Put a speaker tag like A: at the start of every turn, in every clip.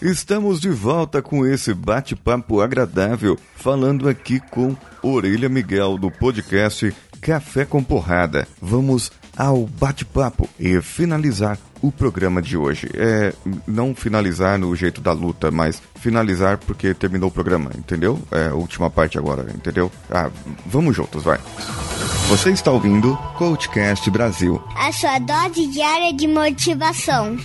A: Estamos de volta com esse bate-papo agradável, falando aqui com Orelha Miguel do podcast Café com Porrada. Vamos ao bate-papo e finalizar o programa de hoje. É não finalizar no jeito da luta, mas finalizar porque terminou o programa, entendeu? É a última parte agora, entendeu? Ah, vamos juntos, vai. Você está ouvindo Coachcast Brasil.
B: A sua dose diária de motivação.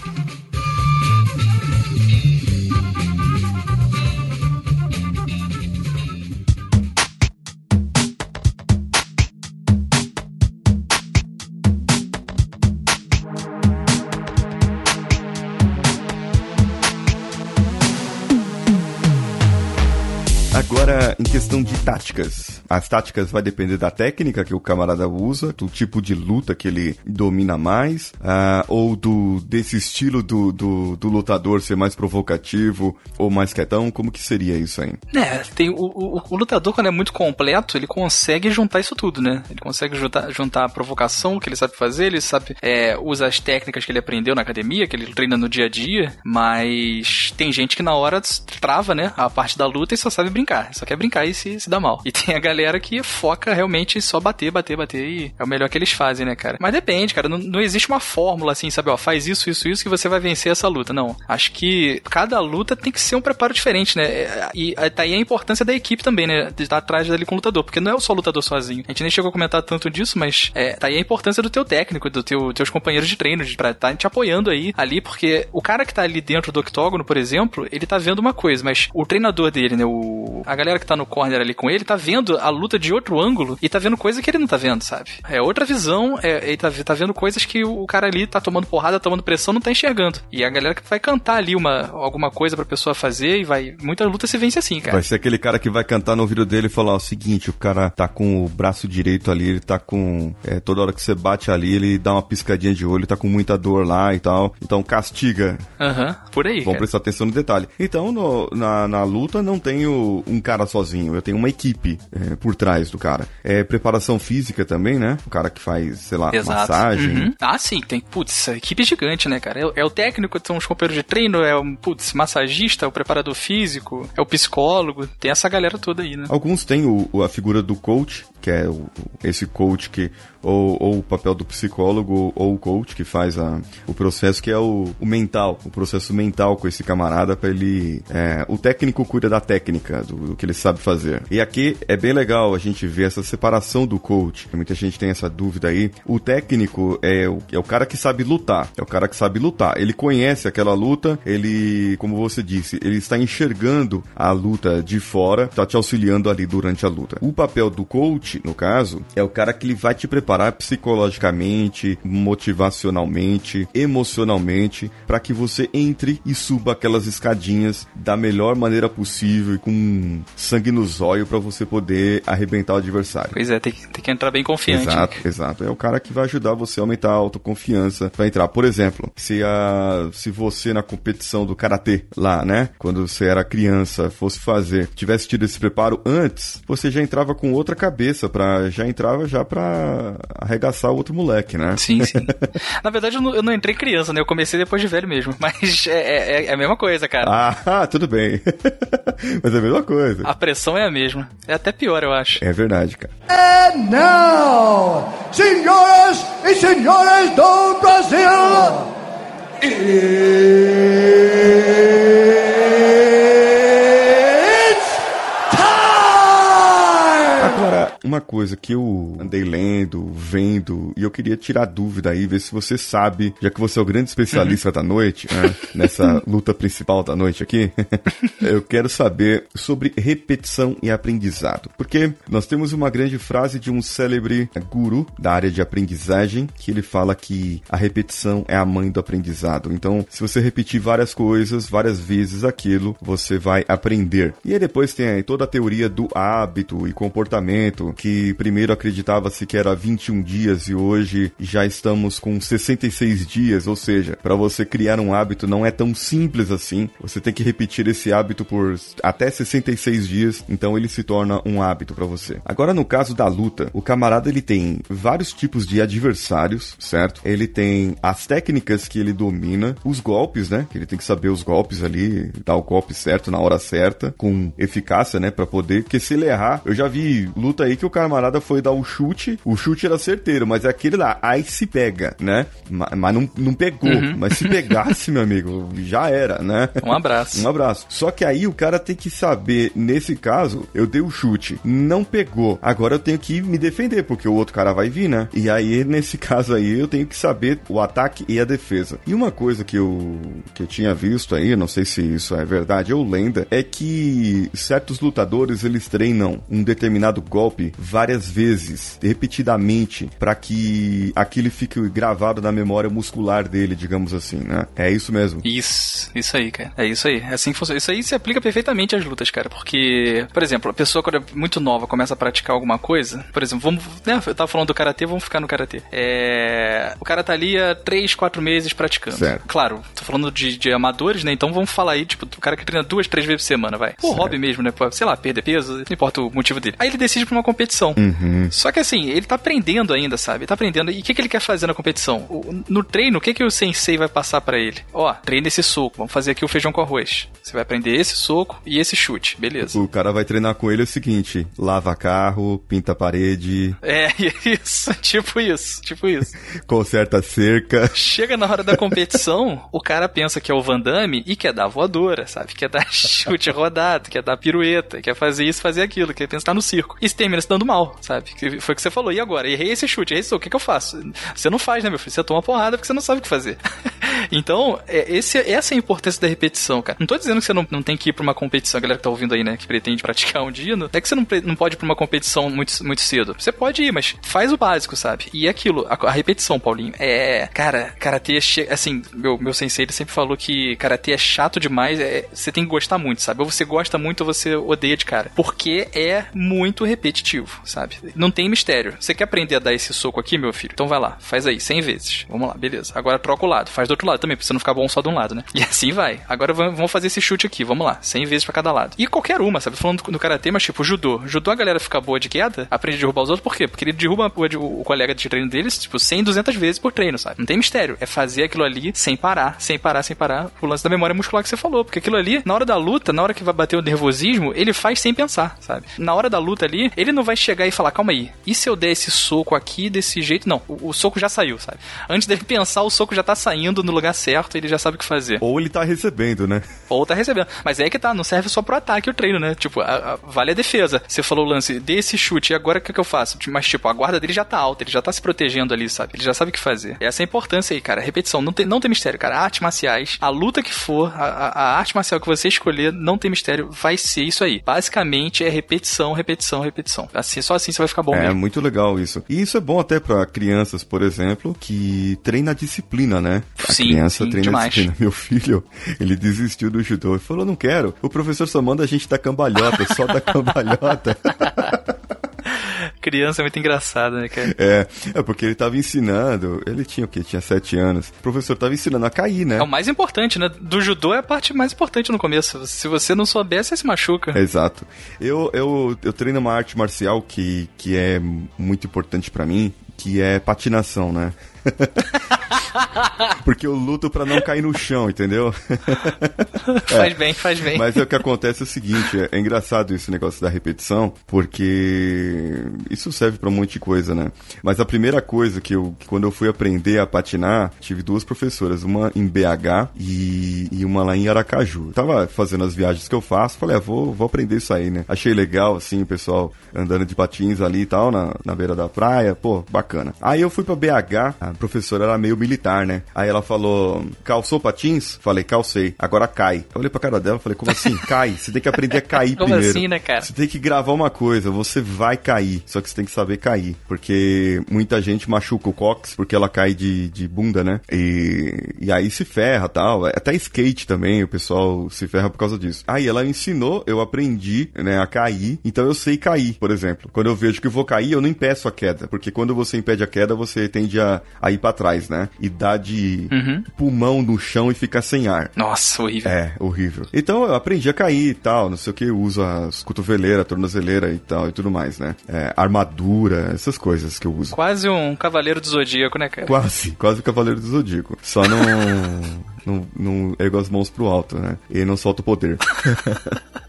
A: Agora, em questão de táticas. As táticas vai depender da técnica que o camarada usa, do tipo de luta que ele domina mais, uh, ou do desse estilo do, do, do, lutador ser mais provocativo ou mais quietão. Como que seria isso aí?
C: É, tem o, o, o, lutador, quando é muito completo, ele consegue juntar isso tudo, né? Ele consegue juntar, juntar a provocação que ele sabe fazer, ele sabe é, usa as técnicas que ele aprendeu na academia, que ele treina no dia a dia, mas tem gente que na hora trava, né? A parte da luta e só sabe brincar. Só quer brincar e se, se dá mal. E tem a galera que foca realmente só bater, bater, bater e é o melhor que eles fazem, né, cara? Mas depende, cara. Não, não existe uma fórmula assim, sabe? Ó, faz isso, isso, isso que você vai vencer essa luta. Não. Acho que cada luta tem que ser um preparo diferente, né? E tá aí a importância da equipe também, né? De estar atrás dele com o lutador. Porque não é só o lutador sozinho. A gente nem chegou a comentar tanto disso, mas é, tá aí a importância do teu técnico, do teu, teus companheiros de treino, de, pra estar tá te apoiando aí, ali, porque o cara que tá ali dentro do octógono, por exemplo, ele tá vendo uma coisa, mas o treinador dele, né? O, a galera que tá no corner ali com ele, tá vendo a luta de outro ângulo e tá vendo coisa que ele não tá vendo, sabe? É outra visão, é, ele tá, tá vendo coisas que o cara ali tá tomando porrada, tomando pressão, não tá enxergando. E a galera que vai cantar ali uma, alguma coisa pra pessoa fazer e vai. Muita luta se vence assim, cara.
A: Vai ser aquele cara que vai cantar no ouvido dele e falar o seguinte: o cara tá com o braço direito ali, ele tá com. É, toda hora que você bate ali, ele dá uma piscadinha de olho, tá com muita dor lá e tal. Então castiga.
C: Aham, uhum, por aí.
A: Vamos prestar atenção no detalhe. Então, no, na, na luta, não um cara sozinho, eu tenho uma equipe é, por trás do cara. É preparação física também, né? O cara que faz, sei lá, Exato. massagem. Uhum.
C: Ah, sim, tem, putz, a equipe gigante, né, cara? É, é, o técnico, são os companheiros de treino, é o, putz, massagista, é o preparador físico, é o psicólogo, tem essa galera toda aí, né?
A: Alguns têm o, a figura do coach, que é o, esse coach que ou, ou, o papel do psicólogo ou o coach que faz a, o processo que é o, o mental, o processo mental com esse camarada para ele é, o técnico cuida da técnica do, do, que ele sabe fazer. E aqui é bem legal a gente ver essa separação do coach. Muita gente tem essa dúvida aí. O técnico é o, é o cara que sabe lutar. É o cara que sabe lutar. Ele conhece aquela luta ele como você disse ele está enxergando a luta de fora está te auxiliando ali durante a luta. O papel do coach no caso, é o cara que ele vai te preparar psicologicamente, motivacionalmente, emocionalmente, para que você entre e suba aquelas escadinhas da melhor maneira possível e com sangue nos olhos para você poder arrebentar o adversário.
C: Pois é, tem, tem que entrar bem confiante.
A: Exato, exato. É o cara que vai ajudar você a aumentar a autoconfiança para entrar. Por exemplo, se, a, se você na competição do karatê lá, né, quando você era criança, fosse fazer, tivesse tido esse preparo antes, você já entrava com outra cabeça cabeça para já entrava já para arregaçar o outro moleque, né?
C: Sim, sim. Na verdade eu não, eu não, entrei criança, né? Eu comecei depois de velho mesmo, mas é, é, é a mesma coisa, cara.
A: Ah, tudo bem. mas é a mesma coisa.
C: A pressão é a mesma. É até pior, eu acho.
A: É verdade, cara.
D: And now, senhoras e senhores do Brasil,
A: uma coisa que eu andei lendo, vendo, e eu queria tirar dúvida aí, ver se você sabe, já que você é o grande especialista uhum. da noite, né, nessa luta principal da noite aqui, eu quero saber sobre repetição e aprendizado. Porque nós temos uma grande frase de um célebre guru da área de aprendizagem, que ele fala que a repetição é a mãe do aprendizado. Então, se você repetir várias coisas, várias vezes aquilo, você vai aprender. E aí depois tem aí toda a teoria do hábito e comportamento, que primeiro acreditava-se que era 21 dias e hoje já estamos com 66 dias, ou seja, para você criar um hábito não é tão simples assim. Você tem que repetir esse hábito por até 66 dias, então ele se torna um hábito para você. Agora no caso da luta, o camarada ele tem vários tipos de adversários, certo? Ele tem as técnicas que ele domina, os golpes, né? Que ele tem que saber os golpes ali, dar o golpe certo na hora certa, com eficácia, né, para poder, porque se ele errar, eu já vi luta aí que o camarada foi dar o chute, o chute era certeiro, mas é aquele lá, aí se pega, né? Mas, não, não pegou, uhum. mas se pegasse, meu amigo, já era, né?
C: Um abraço.
A: Um abraço. Só que aí o cara tem que saber, nesse caso, eu dei o chute, não pegou. Agora eu tenho que me defender, porque o outro cara vai vir, né? E aí, nesse caso aí, eu tenho que saber o ataque e a defesa. E uma coisa que eu, que eu tinha visto aí, não sei se isso é verdade ou lenda, é que certos lutadores eles treinam um determinado golpe várias vezes, repetidamente, para que aquilo fique gravado na memória muscular dele, digamos assim, né? É isso mesmo.
C: Isso, isso aí, cara. É isso aí. É assim que funciona. Isso aí se aplica perfeitamente às lutas, cara. Porque, por exemplo, a pessoa quando é muito nova começa a praticar alguma coisa, por exemplo, vamos. Né, eu tava falando do karatê, vamos ficar no karatê. É, o cara tá ali há 3, 4 meses praticando. Certo. Claro, tô falando de, de amadores, né? Então vamos falar aí, tipo, do cara que treina duas, três vezes por semana, vai. O hobby mesmo, né? Sei lá, perder peso, não importa o motivo dele. Aí ele decide pra uma competição. Uhum. Só que assim, ele tá aprendendo ainda, sabe? Ele tá aprendendo. E o que, que ele quer fazer na competição? O, no treino, o que, que o sensei vai passar para ele? Ó, treina esse soco, vamos fazer aqui o feijão com arroz. Você vai aprender esse soco e esse chute, beleza.
A: O cara vai treinar com ele o seguinte: lava carro, pinta parede.
C: É, isso, tipo isso, tipo isso.
A: Conserta cerca.
C: Chega na hora da competição, o cara pensa que é o Van Damme e quer dar voadora, sabe? Quer dar chute rodado, quer dar pirueta, quer fazer isso, fazer aquilo, quer pensar no circo. E se termina se dando mal, sabe? Que foi o que você falou. E agora? Errei esse chute, errei soco, o que, que eu faço? Você não faz, né, meu filho? Você toma porrada porque você não sabe o que fazer. então, é, esse, essa é a importância da repetição, cara. Não tô dizendo que você não, não tem que ir pra uma competição, a galera que tá ouvindo aí, né, que pretende praticar um dia, não é que você não, não pode ir pra uma competição muito, muito cedo. Você pode ir, mas faz o básico, sabe? E é aquilo, a, a repetição, Paulinho, é. Cara, karatê, assim, meu, meu sensei ele sempre falou que karatê é chato demais, é, você tem que gostar muito, sabe? Ou você gosta muito ou você odeia de cara. Porque é muito repetitivo, sabe? Não tem mistério. Você quer aprender a dar esse soco aqui, meu filho? Então vai lá, faz aí, 100 vezes. Vamos lá, beleza. Agora troca o lado, faz do outro lado também, pra você não ficar bom só de um lado, né? E assim vai. Agora vamos fazer esse chute aqui, vamos lá, 100 vezes para cada lado. E qualquer uma, sabe? Falando do karatê, mas tipo, judô. Judô a galera fica boa de queda, aprende a derrubar os outros, por quê? Porque ele derruba o colega de treino deles, tipo, 100, 200 vezes por treino, sabe? Não tem mistério. É fazer aquilo ali sem parar, sem parar, sem parar. O lance da memória muscular que você falou. Porque aquilo ali, na hora da luta, na hora que vai bater o nervosismo, ele faz sem pensar, sabe? Na hora da luta ali, ele não vai chegar e falar, calma aí, e se eu der esse soco aqui desse jeito? Não, o, o soco já saiu, sabe? Antes dele pensar, o soco já tá saindo no lugar certo, ele já sabe o que fazer.
A: Ou ele tá recebendo, né?
C: Ou tá recebendo. Mas é que tá, não serve só pro ataque o treino, né? Tipo, a, a, vale a defesa. Você falou o lance, desse chute, e agora o que, que eu faço? Mas, tipo, a guarda dele já tá alta, ele já tá se protegendo ali, sabe? Ele já sabe o que fazer. Essa é a importância aí, cara. Repetição, não tem, não tem mistério, cara. Artes marciais, a luta que for, a, a arte marcial que você escolher, não tem mistério, vai ser isso aí. Basicamente é repetição, repetição, repetição. Assim, só assim você vai ficar bom
A: É
C: mesmo.
A: muito legal isso. E isso é bom até para crianças, por exemplo, que treina a disciplina, né? A
C: sim,
A: criança
C: sim,
A: treina
C: demais.
A: a disciplina. Meu filho, ele desistiu do judô e falou: "Não quero. O professor só manda a gente dar cambalhota, só dar cambalhota."
C: Criança é muito engraçada, né, cara?
A: É, é porque ele tava ensinando, ele tinha o quê? Tinha sete anos. O professor tava ensinando a cair, né?
C: É o mais importante, né? Do judô é a parte mais importante no começo. Se você não souber, você se machuca.
A: Exato. Eu, eu, eu treino uma arte marcial que, que é muito importante para mim, que é patinação, né? Porque eu luto para não cair no chão, entendeu?
C: faz é. bem, faz bem.
A: Mas é o que acontece é o seguinte, é, é engraçado esse negócio da repetição, porque isso serve para um monte de coisa, né? Mas a primeira coisa que eu, que quando eu fui aprender a patinar, tive duas professoras, uma em BH e, e uma lá em Aracaju. Eu tava fazendo as viagens que eu faço, falei, ah, vou, vou aprender isso aí, né? Achei legal, assim, o pessoal andando de patins ali e tal, na, na beira da praia, pô, bacana. Aí eu fui para BH, a professora era meio militar militar, né? Aí ela falou, calçou patins? Falei, calcei. Agora cai. Eu olhei pra cara dela e falei, como assim? Cai? Você tem que aprender a cair
C: Como
A: primeiro.
C: assim, né, cara?
A: Você tem que gravar uma coisa, você vai cair, só que você tem que saber cair. Porque muita gente machuca o cox porque ela cai de, de bunda, né? E, e aí se ferra tal. Até skate também, o pessoal se ferra por causa disso. Aí ela ensinou, eu aprendi, né, a cair, então eu sei cair, por exemplo. Quando eu vejo que eu vou cair, eu não impeço a queda, porque quando você impede a queda, você tende a, a ir pra trás, né? E dá de
C: Uhum.
A: pulmão no chão e ficar sem ar.
C: Nossa, horrível.
A: É, horrível. Então eu aprendi a cair e tal, não sei o que, uso as cotoveleiras, tornozeleira e tal e tudo mais, né? É, armadura, essas coisas que eu uso.
C: Quase um cavaleiro do zodíaco, né, cara?
A: Quase, quase o Cavaleiro do Zodíaco. Só não. não, não ergo as mãos pro alto, né? E não solta o poder.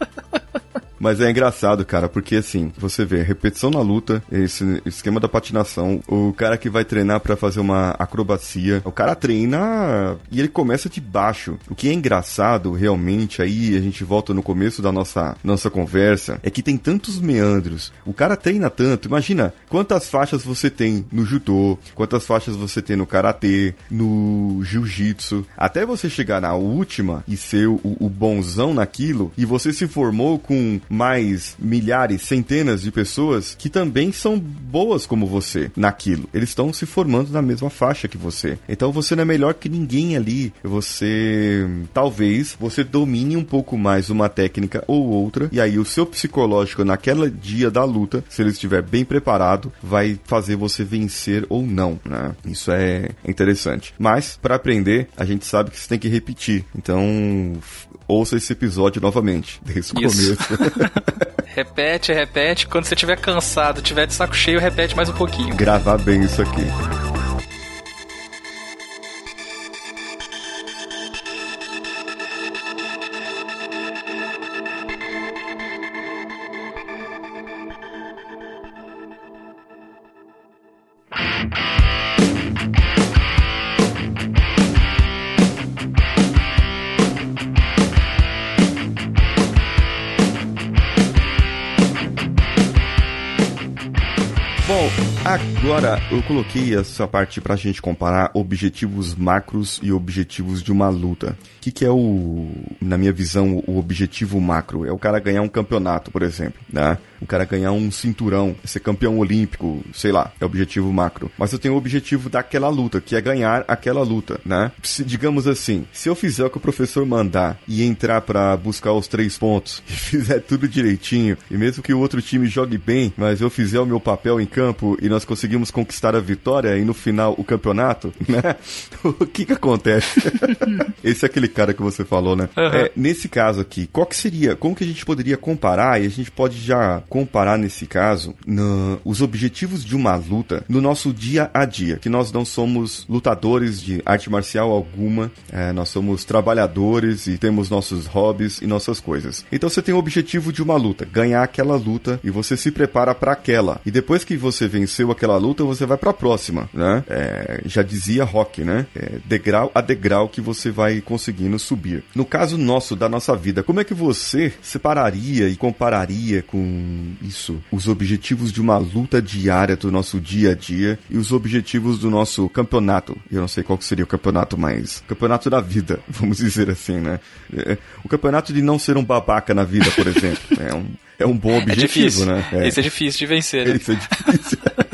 A: Mas é engraçado, cara, porque assim, você vê, repetição na luta, esse esquema da patinação, o cara que vai treinar pra fazer uma acrobacia, o cara treina e ele começa de baixo. O que é engraçado, realmente, aí a gente volta no começo da nossa, nossa conversa, é que tem tantos meandros. O cara treina tanto, imagina quantas faixas você tem no judô, quantas faixas você tem no karatê, no jiu-jitsu, até você chegar na última e ser o, o bonzão naquilo, e você se formou com mais milhares, centenas de pessoas que também são boas como você naquilo. Eles estão se formando na mesma faixa que você. Então você não é melhor que ninguém ali. Você talvez você domine um pouco mais uma técnica ou outra e aí o seu psicológico naquela dia da luta, se ele estiver bem preparado, vai fazer você vencer ou não, né? Isso é interessante. Mas para aprender, a gente sabe que você tem que repetir. Então, ouça esse episódio novamente, desde o começo.
C: Repete, repete. Quando você estiver cansado, tiver de saco cheio, repete mais um pouquinho.
A: Gravar bem isso aqui. Eu coloquei essa parte pra gente comparar objetivos macros e objetivos de uma luta. O que, que é o, na minha visão, o objetivo macro? É o cara ganhar um campeonato, por exemplo, né? O cara ganhar um cinturão, ser campeão olímpico, sei lá, é o objetivo macro. Mas eu tenho o objetivo daquela luta, que é ganhar aquela luta, né? Se, digamos assim, se eu fizer o que o professor mandar e entrar pra buscar os três pontos e fizer tudo direitinho, e mesmo que o outro time jogue bem, mas eu fizer o meu papel em campo e nós conseguimos conquistar a vitória e no final o campeonato, né? o que que acontece? Esse é aquele cara que você falou, né?
C: Aham.
A: É, nesse caso aqui, qual que seria, como que a gente poderia comparar, e a gente pode já comparar nesse caso, na- os objetivos de uma luta no nosso dia a dia, que nós não somos lutadores de arte marcial alguma, é, nós somos trabalhadores e temos nossos hobbies e nossas coisas. Então você tem o objetivo de uma luta, ganhar aquela luta e você se prepara para aquela. E depois que você venceu aquela luta, você vai para a próxima, né? É, já dizia Rock, né? É, degrau a degrau que você vai conseguindo subir. No caso nosso, da nossa vida, como é que você separaria e compararia com isso? Os objetivos de uma luta diária do nosso dia a dia e os objetivos do nosso campeonato. Eu não sei qual que seria o campeonato, mas campeonato da vida, vamos dizer assim, né? É, o campeonato de não ser um babaca na vida, por exemplo. É um, é um bom
C: É
A: objetivo,
C: difícil.
A: né?
C: Esse é difícil de vencer, né?
A: Isso é difícil.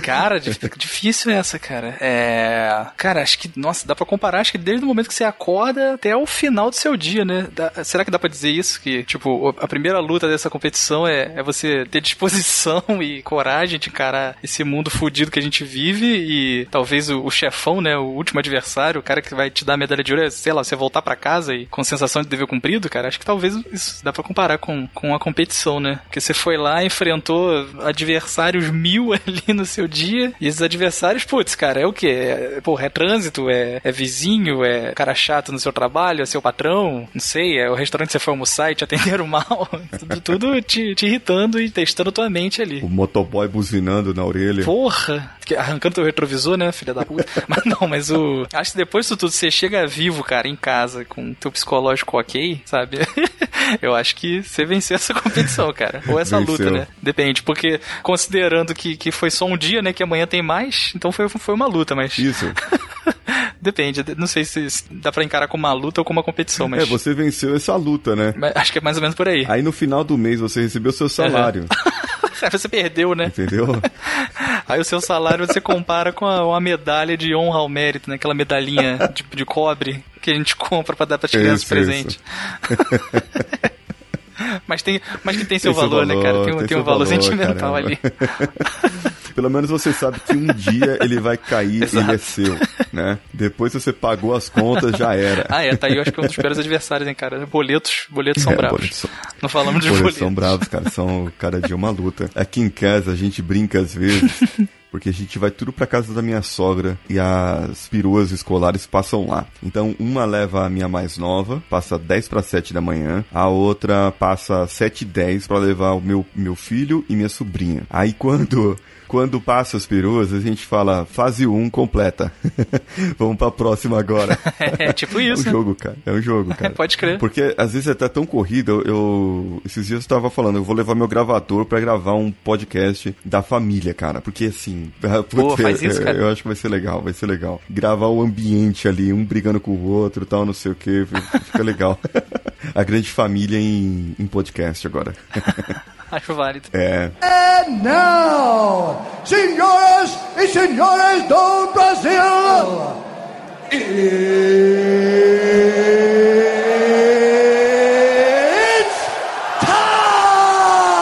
C: Cara, dif- difícil essa, cara. É. Cara, acho que, nossa, dá pra comparar, acho que desde o momento que você acorda até o final do seu dia, né? Dá- será que dá pra dizer isso? Que, tipo, a primeira luta dessa competição é, é você ter disposição e coragem de encarar esse mundo fudido que a gente vive e talvez o, o chefão, né? O último adversário, o cara que vai te dar a medalha de ouro, é, sei lá, você voltar pra casa e com sensação de dever cumprido, cara. Acho que talvez isso dá pra comparar com, com a competição, né? Porque você foi lá, enfrentou adversários mil ali no seu dia e esses adversários, putz, cara, é o quê? É, porra, é trânsito, é, é vizinho, é cara chato no seu trabalho, é seu patrão, não sei, é o restaurante que você foi almoçar e te atenderam mal. tudo tudo te, te irritando e testando tua mente ali.
A: o motoboy buzinando na orelha.
C: Porra! Arrancando teu retrovisor, né, filha da puta? mas não, mas o. Acho que depois disso tudo, você chega vivo, cara, em casa, com teu psicológico ok, sabe? Eu acho que você venceu essa competição, cara. Ou essa
A: Venceu.
C: luta, né? Depende, porque considerando que, que foi só um dia, né? Que amanhã tem mais, então foi, foi uma luta, mas.
A: Isso.
C: Depende, não sei se dá pra encarar como uma luta ou como uma competição, mas.
A: É, você venceu essa luta, né?
C: acho que é mais ou menos por aí.
A: Aí no final do mês você recebeu seu salário.
C: Aí você perdeu, né?
A: Entendeu?
C: Aí o seu salário você compara com a, uma medalha de honra ao mérito, né? Aquela medalhinha de, de cobre que a gente compra pra dar pra criança de
A: Isso,
C: presente. mas, tem, mas que tem seu
A: Tem seu
C: valor, né, cara? Tem, um-
A: tem
C: tem um valor,
A: valor,
C: sentimental
A: caramba.
C: ali.
A: Pelo menos você sabe que um dia ele vai cair e ele é seu, né? Depois você pagou as contas, já era.
C: Ah, é, tá aí, eu acho que é um dos piores adversários, hein, cara? Boletos, boletos são
A: É,
C: bravos.
A: boletos são-
C: Não falamos de
A: eles
C: boletos.
A: são bravos, cara. São cada dia uma luta. Aqui em casa a gente brinca às vezes. Porque a gente vai tudo pra casa da minha sogra e as peruas escolares passam lá. Então, uma leva a minha mais nova, passa 10 para 7 da manhã. A outra passa 7 e 10 pra levar o meu, meu filho e minha sobrinha. Aí, quando quando passa as peruas, a gente fala fase 1 completa. Vamos pra próxima agora.
C: É tipo
A: É
C: isso.
A: um jogo, cara. É um jogo, cara.
C: Pode crer.
A: Porque às vezes é até tão corrido. Eu, eu- esses dias eu tava falando, eu vou levar meu gravador pra gravar um podcast da família, cara. Porque assim, putz,
C: faz isso,
A: eu,
C: cara.
A: eu acho que vai ser legal, vai ser legal. Gravar o ambiente ali, um brigando com o outro, tal, não sei o que, fica legal. A grande família em, em podcast agora.
C: Acho válido.
A: É.
D: And now, senhoras e senhores do Brasil, it's time!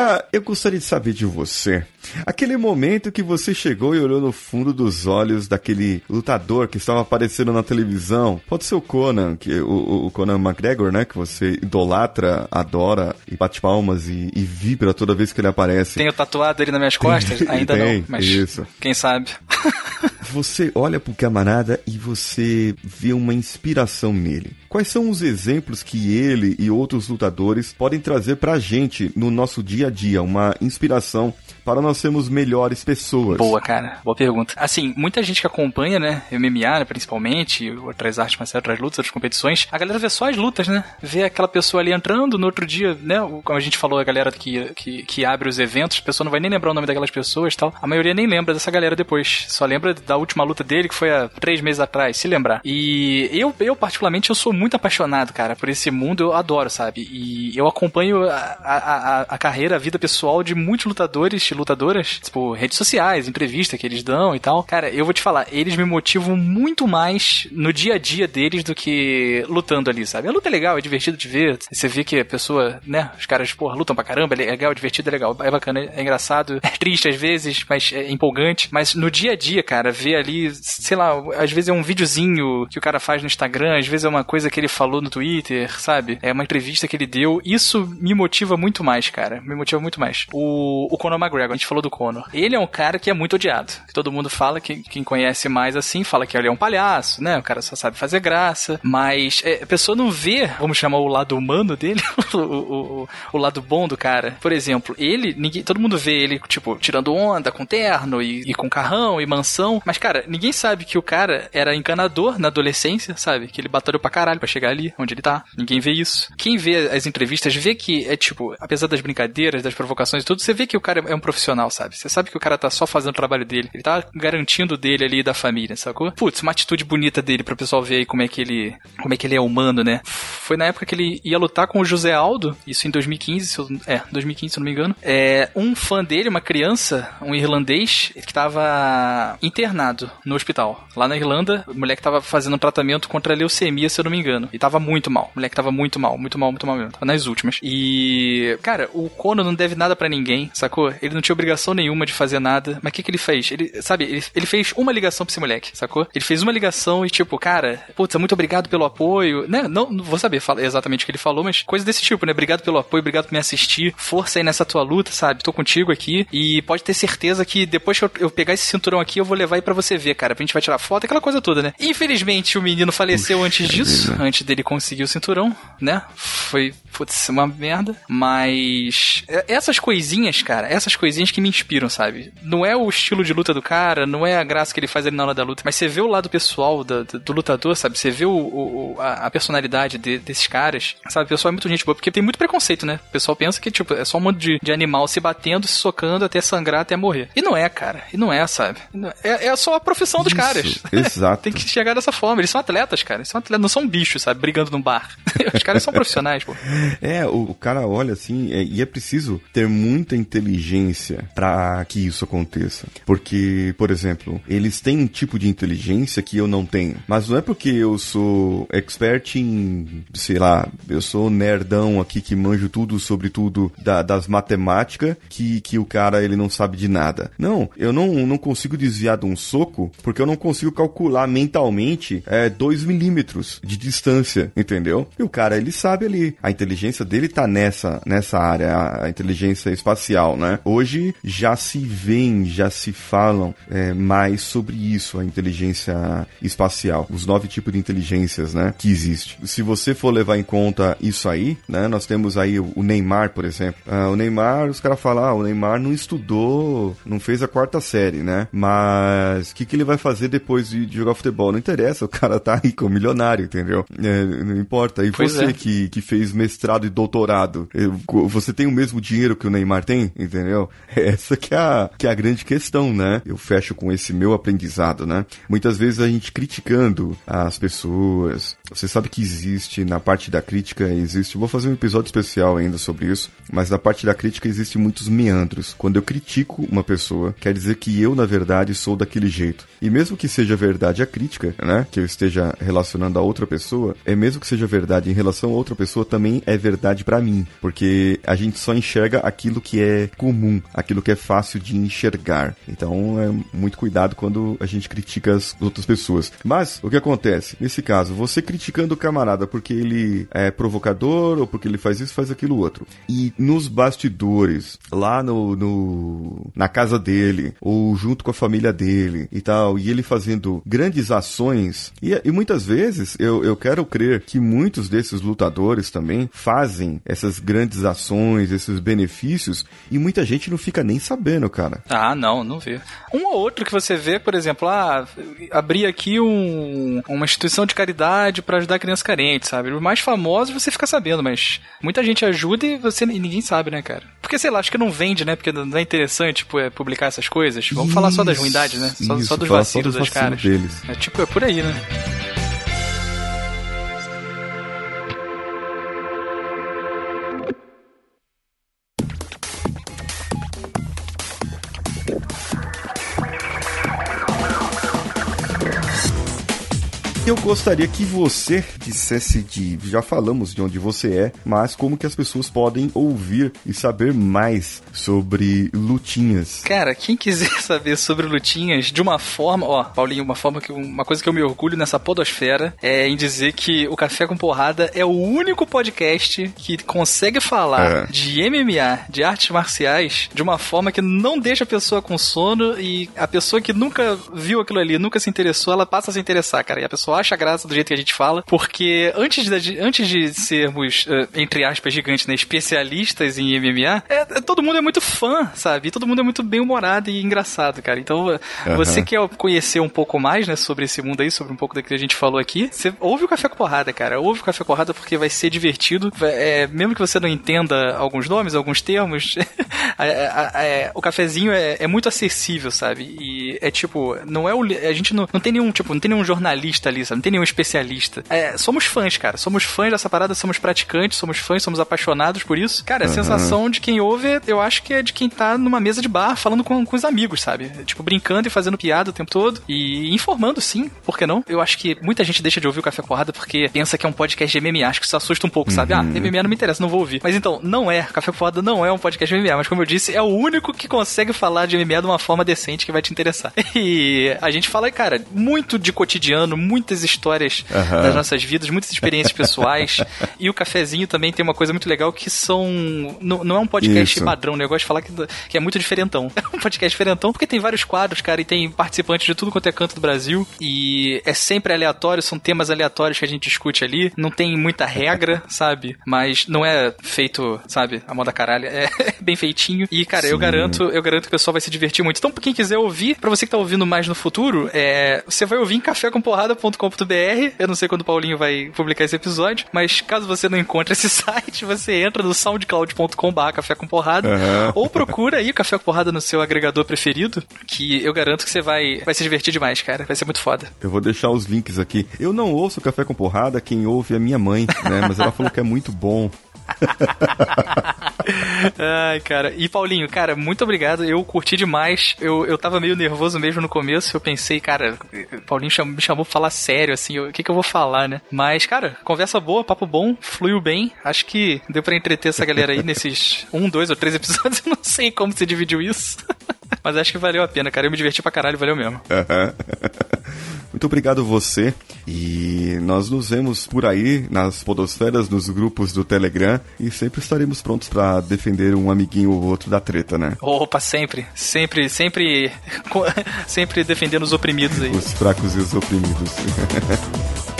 A: Agora, eu gostaria de saber de você. Aquele momento que você chegou e olhou no fundo dos olhos daquele lutador que estava aparecendo na televisão. Pode ser o Conan, que, o, o Conan McGregor, né? Que você idolatra, adora e bate palmas e, e vibra toda vez que ele aparece.
C: Tenho tatuado ele nas minhas costas? Ainda
A: Tem,
C: não, mas
A: isso.
C: quem sabe.
A: Você olha pro camarada e você vê uma inspiração nele. Quais são os exemplos que ele e outros lutadores podem trazer pra gente no nosso dia a dia? Uma inspiração para nós sermos melhores pessoas.
C: Boa, cara. Boa pergunta. Assim, muita gente que acompanha, né, MMA, né, principalmente, outras artes marciais, outras lutas, outras competições, a galera vê só as lutas, né? Vê aquela pessoa ali entrando, no outro dia, né, o- como a gente falou, a galera que, que, que abre os eventos, a pessoa não vai nem lembrar o nome daquelas pessoas tal. A maioria nem lembra dessa galera depois. Só lembra da última luta dele, que foi há três meses atrás, se lembrar. E eu, eu particularmente, eu sou muito apaixonado, cara, por esse mundo, eu adoro, sabe? E eu acompanho a, a, a, carreira, a vida pessoal de muitos lutadores e lutadoras, tipo, redes sociais, entrevista que eles dão e tal. Cara, eu vou te falar, eles me motivam muito mais no dia a dia deles do que lutando ali, sabe? A luta é legal, é divertido de ver. Você vê que a pessoa, né, os caras, porra, lutam pra caramba, é legal, é divertido, é legal, é bacana, é engraçado, é triste às vezes, mas é empolgante. Mas no dia a dia, cara, ver ali, sei lá, às vezes é um videozinho que o cara faz no Instagram, às vezes é uma coisa que ele falou no Twitter, sabe? É uma entrevista que ele deu. Isso me motiva muito mais, cara. Me motiva muito mais. O, o Conor McGregor, a gente falou do Conor. Ele é um cara que é muito odiado. Todo mundo fala, que quem conhece mais assim, fala que ele é um palhaço, né? O cara só sabe fazer graça. Mas é, a pessoa não vê, vamos chamar o lado humano dele, o, o, o, o lado bom do cara. Por exemplo, ele, ninguém, todo mundo vê ele, tipo, tirando onda com terno e, e com carrão e mansão. Mas, cara, ninguém sabe que o cara era encanador na adolescência, sabe? Que ele batalhou pra caralho pra chegar ali onde ele tá. Ninguém vê isso. Quem vê as entrevistas vê que é tipo, apesar das brincadeiras, das provocações e tudo, você vê que o cara é um profissional, sabe? Você sabe que o cara tá só fazendo o trabalho dele. Ele tá garantindo dele ali da família, sacou? Putz, uma atitude bonita dele pro pessoal ver aí como é que ele, como é que ele é humano, né? Foi na época que ele ia lutar com o José Aldo, isso em 2015, se eu, é, 2015, se eu não me engano. É, um fã dele, uma criança, um irlandês, que tava internado no hospital. Lá na Irlanda, o moleque tava fazendo um tratamento contra a leucemia, se eu não me engano. E tava muito mal. O moleque tava muito mal, muito mal, muito mal mesmo. Tava nas últimas. E, cara, o Conor não deve nada pra ninguém, sacou? Ele não tinha obrigação nenhuma de fazer nada. Mas o que que ele fez? Ele, sabe, ele, ele fez uma ligação pra esse moleque, sacou? Ele fez uma ligação e tipo, cara, putz, muito obrigado pelo apoio. Né? Não, não vou saber exatamente o que ele falou, mas coisa desse tipo, né? Obrigado pelo apoio, obrigado por me assistir. Força aí nessa tua luta, sabe? Tô contigo aqui. E pode ter certeza que depois que eu, eu pegar esse cinturão aqui, eu vou levar aí pra você ver, cara. A gente vai tirar foto, aquela coisa toda, né? Infelizmente, o menino faleceu antes disso,
A: vida.
C: antes dele conseguir o cinturão, né? foi, putz, uma merda. Mas é, essas coisinhas, cara, essas coisinhas que me inspiram, sabe? Não é o estilo de luta do cara, não é a graça que ele faz ali na hora da luta, mas você vê o lado pessoal do, do, do lutador, sabe? Você vê o, o a, a, personalidade de, desses caras, sabe? O pessoal é muito gente boa, porque tem muito preconceito, né? O pessoal pensa que, tipo, é só um monte de, de animal se batendo, se socando até sangrar, até morrer. E não é, cara. E não é, sabe? É, é só a profissão dos
A: Isso,
C: caras.
A: Exato.
C: tem que chegar dessa forma. Eles são atletas, cara. Eles são atletas, não são bichos, sabe? Brigando num bar. Os caras são profissionais, pô.
A: É, o, o cara olha assim, é, e é preciso ter muita inteligência para que isso aconteça. Porque, por exemplo, eles têm um tipo de inteligência que eu não tenho. Mas não é porque eu sou expert em, sei lá, eu sou nerdão aqui que manjo tudo sobre tudo da, das matemáticas que, que o cara ele não sabe de nada. Não, eu não, não consigo desviar de um soco porque eu não consigo calcular mentalmente 2 é, milímetros de distância, entendeu? E o cara ele sabe ali, a inteligência dele tá nessa, nessa área, a, a inteligência espacial, né? Hoje já se vêem, já se falam é, mais sobre isso, a inteligência espacial, os nove tipos de inteligências, né, que existe. Se você for levar em conta isso aí, né, nós temos aí o Neymar, por exemplo. Ah, o Neymar, os caras falam, ah, o Neymar não estudou, não fez a quarta série, né? Mas o que, que ele vai fazer depois de, de, jogar futebol? Não interessa, o cara tá rico, milionário, entendeu? É, não importa. E pois você é. que, que fez mestrado e doutorado, você tem o mesmo dinheiro que o Neymar tem, entendeu? Essa que é a, que é a grande questão, né? Eu fecho com esse meu aprendizado, né? Muitas vezes a gente criticando as pessoas. Você sabe que existe, na parte da crítica, existe. Vou fazer um episódio especial ainda sobre isso, mas na parte da crítica existe muitos meandros. Quando eu critico uma pessoa, quer dizer que eu, na verdade, sou daquele jeito. E mesmo que seja verdade a crítica, né? Que eu esteja relacionando a outra pessoa, é mesmo que seja verdade em relação a outra pessoa, também é verdade para mim. Porque a gente só enxerga aquilo que é comum, aquilo que é fácil de enxergar. Então é muito cuidado quando a gente critica as outras pessoas. Mas o que acontece? Nesse caso, você criticando o camarada porque ele é provocador ou porque ele faz isso, faz aquilo outro. E nos bastidores, lá no, no na casa dele, ou junto com a família dele e tal, e ele fazendo grandes ações, e, e muitas vezes eu, eu quero crer que muitos desses lutadores também fazem essas grandes ações, esses benefícios, e muita gente não fica nem sabendo, cara.
C: Ah, não, não vê. Um ou outro que você vê, por exemplo, ah, abrir aqui um, uma instituição de caridade para ajudar crianças carentes, sabe? Os mais famosos você fica sabendo, mas muita gente ajuda e você e ninguém sabe, né, cara? Porque, sei lá, acho que não vende, né? Porque não é interessante tipo, é, publicar essas coisas. Vamos isso, falar só das ruindades, né? Só, isso, só dos vacilos das caras. Deles. É tipo, é por aí, né?
A: Eu gostaria que você dissesse de. Já falamos de onde você é, mas como que as pessoas podem ouvir e saber mais sobre lutinhas.
C: Cara, quem quiser saber sobre lutinhas de uma forma, ó, Paulinho, uma forma que uma coisa que eu me orgulho nessa podosfera é em dizer que o Café com Porrada é o único podcast que consegue falar é. de MMA, de artes marciais, de uma forma que não deixa a pessoa com sono e a pessoa que nunca viu aquilo ali, nunca se interessou, ela passa a se interessar, cara. E a pessoa acha graça do jeito que a gente fala, porque antes de, antes de sermos, uh, entre aspas, gigantes, né, especialistas em MMA, é, é, todo mundo é muito fã, sabe? todo mundo é muito bem humorado e engraçado, cara. Então, uhum. você quer conhecer um pouco mais, né, sobre esse mundo aí, sobre um pouco daquilo que a gente falou aqui, você ouve o Café com Porrada, cara. Ouve o Café com Porrada porque vai ser divertido. É, mesmo que você não entenda alguns nomes, alguns termos, o cafezinho é, é, muito acessível, sabe? E é tipo, não é o. A gente não, não tem nenhum, tipo, não tem nenhum jornalista ali, sabe? Não tem nenhum especialista. É, somos fãs, cara. Somos fãs dessa parada, somos praticantes, somos fãs, somos apaixonados por isso. Cara, a uhum. sensação de quem ouve, eu acho que é de quem tá numa mesa de bar falando com, com os amigos, sabe? Tipo, brincando e fazendo piada o tempo todo. E informando, sim. Por que não? Eu acho que muita gente deixa de ouvir o Café Porrada porque pensa que é um podcast de MMA. Acho que isso assusta um pouco, uhum. sabe? Ah, MMA uhum. não me interessa, não vou ouvir. Mas então, não é. Café Porrada não é um podcast de MMA. Mas como eu disse, é o único que consegue falar de MMA de uma forma decente que vai te interessar. E a gente fala, cara, muito de cotidiano, muitas histórias
A: Aham.
C: das nossas vidas, muitas experiências pessoais. e o cafezinho também tem uma coisa muito legal que são. Não, não é um podcast
A: Isso.
C: padrão, né? Eu gosto de falar que, que é muito diferentão. É um podcast diferentão porque tem vários quadros, cara, e tem participantes de tudo quanto é canto do Brasil. E é sempre aleatório, são temas aleatórios que a gente discute ali. Não tem muita regra, sabe? Mas não é feito, sabe, a moda caralho. É bem feitinho. E, cara, eu
A: Sim.
C: garanto, eu garanto que o pessoal vai se divertir muito. Então, pra quem quiser ouvir, pra você que tá ouvindo mais no futuro, é, você vai ouvir em cafécomporrada.com.br. Eu não sei quando o Paulinho vai publicar esse episódio, mas caso você não encontre esse site, você entra no soundcloud.com.br café com porrada
A: Aham.
C: ou procura aí Café com Porrada no seu agregador preferido, que eu garanto que você vai, vai se divertir demais, cara. Vai ser muito foda.
A: Eu vou deixar os links aqui. Eu não ouço Café com Porrada, quem ouve é minha mãe, né? Mas ela falou que é muito bom.
C: Ai, cara. E Paulinho, cara, muito obrigado. Eu curti demais. Eu, eu tava meio nervoso mesmo no começo. Eu pensei, cara, Paulinho cham- me chamou pra falar sério, assim, o que que eu vou falar, né? Mas, cara, conversa boa, papo bom, fluiu bem. Acho que deu pra entreter essa galera aí nesses um, dois ou três episódios. Eu não sei como você dividiu isso. Mas acho que valeu a pena, cara. Eu me diverti pra caralho, valeu mesmo.
A: Muito obrigado você. E nós nos vemos por aí nas podosferas, nos grupos do Telegram e sempre estaremos prontos pra defender um amiguinho ou outro da treta, né?
C: Opa, sempre. Sempre, sempre. sempre defendendo os oprimidos aí.
A: Os fracos e os oprimidos.